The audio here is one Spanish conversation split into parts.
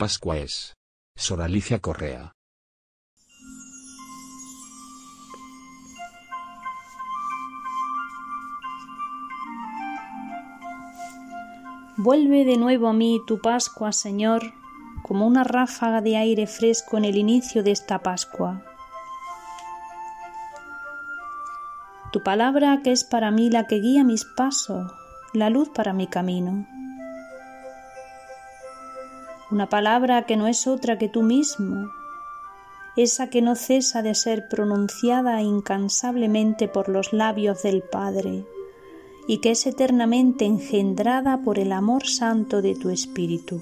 Pascua es. Sor Alicia Correa. Vuelve de nuevo a mí tu Pascua, Señor, como una ráfaga de aire fresco en el inicio de esta Pascua. Tu palabra que es para mí la que guía mis pasos, la luz para mi camino. Una palabra que no es otra que tú mismo, esa que no cesa de ser pronunciada incansablemente por los labios del Padre y que es eternamente engendrada por el amor santo de tu Espíritu.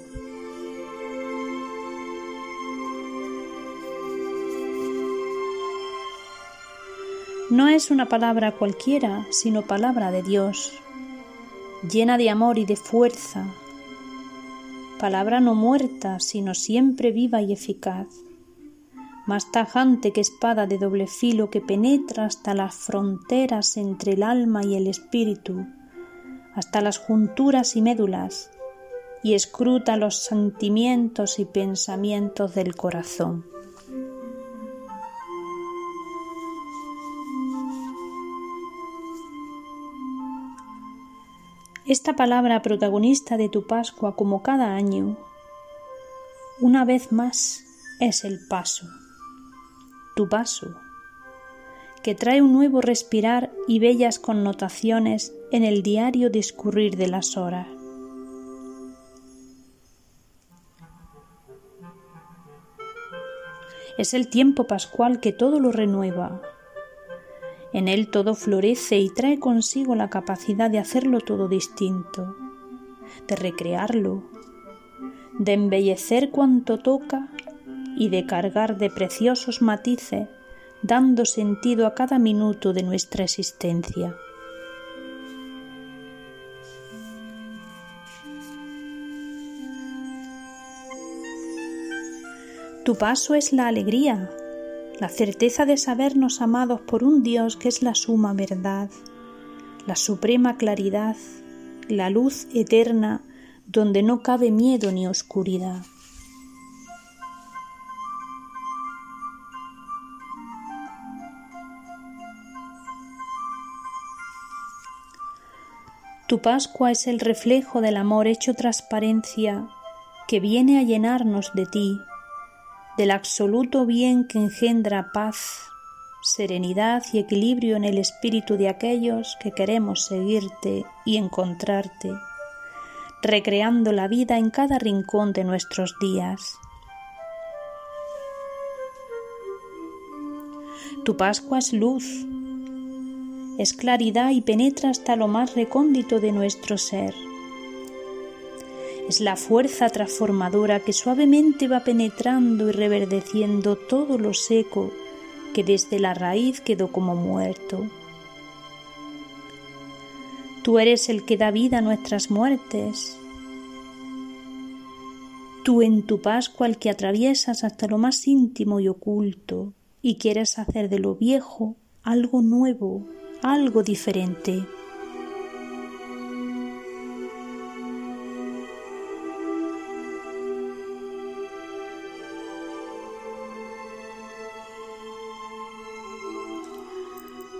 No es una palabra cualquiera, sino palabra de Dios, llena de amor y de fuerza, palabra no muerta, sino siempre viva y eficaz, más tajante que espada de doble filo que penetra hasta las fronteras entre el alma y el espíritu, hasta las junturas y médulas, y escruta los sentimientos y pensamientos del corazón. Esta palabra protagonista de tu Pascua como cada año, una vez más es el paso, tu paso, que trae un nuevo respirar y bellas connotaciones en el diario discurrir de las horas. Es el tiempo pascual que todo lo renueva, en él todo florece y trae consigo la capacidad de hacerlo todo distinto, de recrearlo, de embellecer cuanto toca y de cargar de preciosos matices, dando sentido a cada minuto de nuestra existencia. Tu paso es la alegría, la certeza de sabernos amados por un Dios que es la suma verdad, la suprema claridad, la luz eterna donde no cabe miedo ni oscuridad. Tu Pascua es el reflejo del amor hecho transparencia que viene a llenarnos de ti del absoluto bien que engendra paz, serenidad y equilibrio en el espíritu de aquellos que queremos seguirte y encontrarte, recreando la vida en cada rincón de nuestros días. Tu Pascua es luz, es claridad y penetra hasta lo más recóndito de nuestro ser es la fuerza transformadora que suavemente va penetrando y reverdeciendo todo lo seco que desde la raíz quedó como muerto. Tú eres el que da vida a nuestras muertes. Tú en tu Pascua el que atraviesas hasta lo más íntimo y oculto y quieres hacer de lo viejo algo nuevo, algo diferente.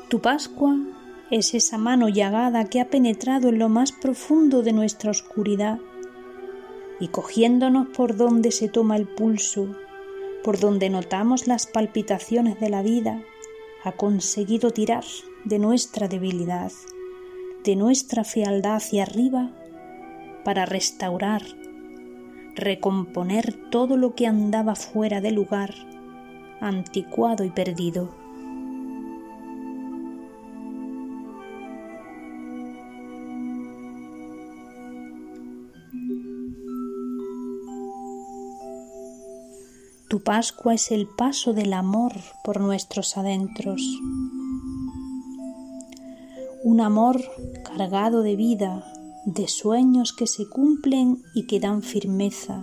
Tu Pascua es esa mano llagada que ha penetrado en lo más profundo de nuestra oscuridad y cogiéndonos por donde se toma el pulso, por donde notamos las palpitaciones de la vida, ha conseguido tirar de nuestra debilidad, de nuestra fealdad hacia arriba, para restaurar, recomponer todo lo que andaba fuera de lugar, anticuado y perdido. Tu Pascua es el paso del amor por nuestros adentros. Un amor cargado de vida, de sueños que se cumplen y que dan firmeza,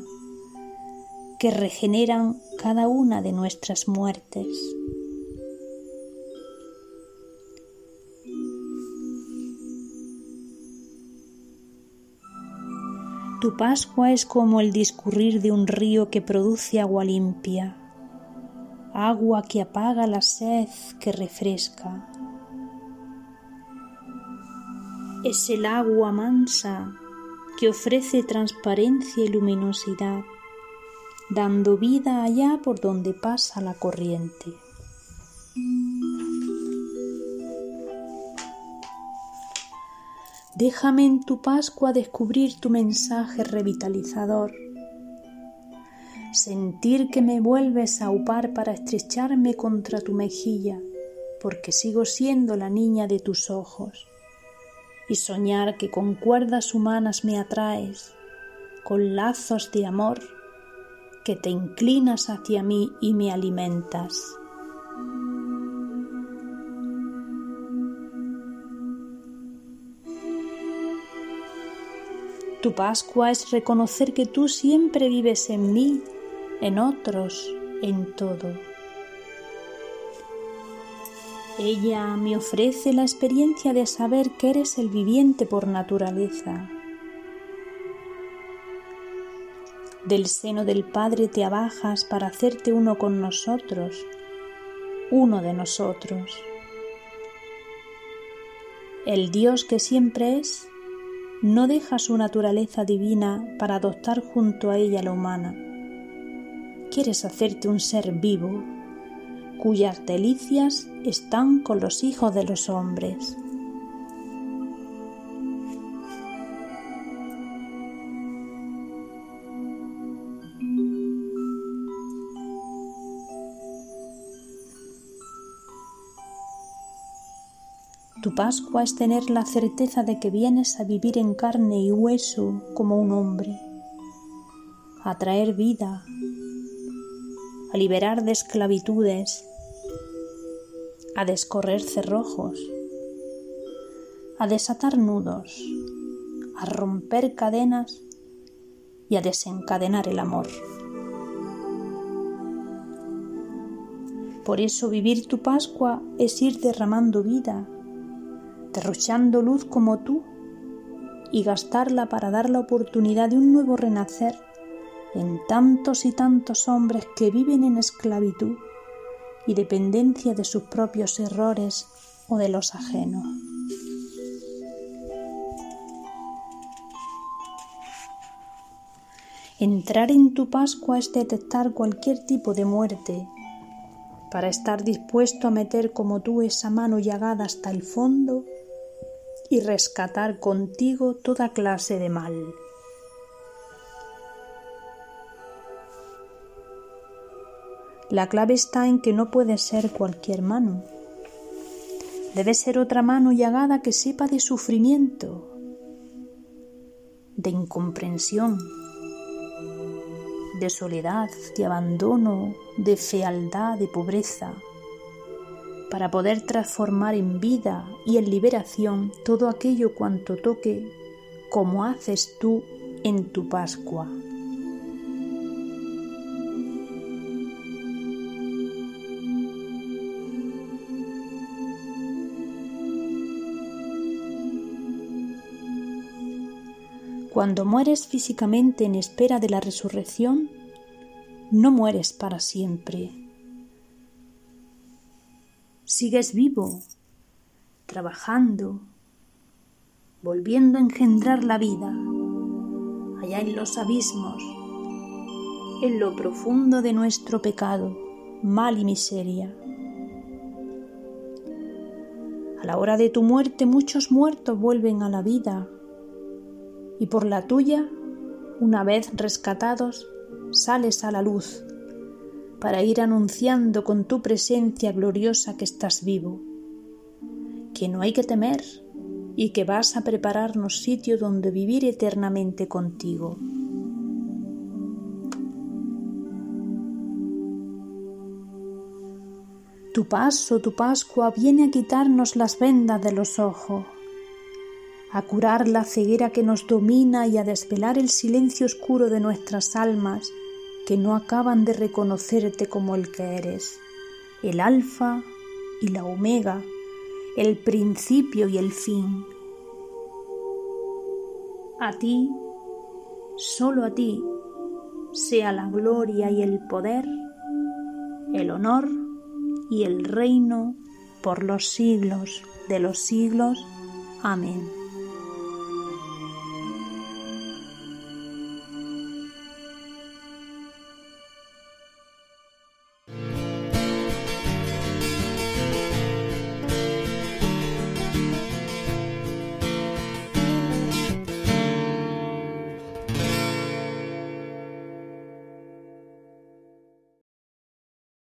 que regeneran cada una de nuestras muertes. Tu Pascua es como el discurrir de un río que produce agua limpia, agua que apaga la sed que refresca. Es el agua mansa que ofrece transparencia y luminosidad, dando vida allá por donde pasa la corriente. Déjame en tu Pascua descubrir tu mensaje revitalizador, sentir que me vuelves a upar para estrecharme contra tu mejilla, porque sigo siendo la niña de tus ojos, y soñar que con cuerdas humanas me atraes, con lazos de amor, que te inclinas hacia mí y me alimentas. Tu Pascua es reconocer que tú siempre vives en mí, en otros, en todo. Ella me ofrece la experiencia de saber que eres el viviente por naturaleza. Del seno del Padre te abajas para hacerte uno con nosotros, uno de nosotros. El Dios que siempre es no deja su naturaleza divina para adoptar junto a ella la humana. Quieres hacerte un ser vivo, cuyas delicias están con los hijos de los hombres. Tu Pascua es tener la certeza de que vienes a vivir en carne y hueso como un hombre, a traer vida, a liberar de esclavitudes, a descorrer cerrojos, a desatar nudos, a romper cadenas y a desencadenar el amor. Por eso vivir tu Pascua es ir derramando vida derrochando luz como tú y gastarla para dar la oportunidad de un nuevo renacer en tantos y tantos hombres que viven en esclavitud y dependencia de sus propios errores o de los ajenos. Entrar en tu Pascua es detectar cualquier tipo de muerte, para estar dispuesto a meter como tú esa mano llagada hasta el fondo y rescatar contigo toda clase de mal. La clave está en que no puede ser cualquier mano. Debe ser otra mano llagada que sepa de sufrimiento, de incomprensión, de soledad, de abandono, de fealdad, de pobreza, para poder transformar en vida y en liberación todo aquello cuanto toque, como haces tú en tu Pascua. Cuando mueres físicamente en espera de la resurrección, no mueres para siempre sigues vivo, trabajando, volviendo a engendrar la vida, allá en los abismos, en lo profundo de nuestro pecado, mal y miseria. A la hora de tu muerte muchos muertos vuelven a la vida y por la tuya, una vez rescatados, sales a la luz para ir anunciando con tu presencia gloriosa que estás vivo, que no hay que temer y que vas a prepararnos sitio donde vivir eternamente contigo. Tu paso, tu Pascua viene a quitarnos las vendas de los ojos, a curar la ceguera que nos domina y a desvelar el silencio oscuro de nuestras almas que no acaban de reconocerte como el que eres, el alfa y la omega, el principio y el fin. A ti Solo a ti sea la gloria y el poder, el honor y el reino por los siglos de los siglos. Amén.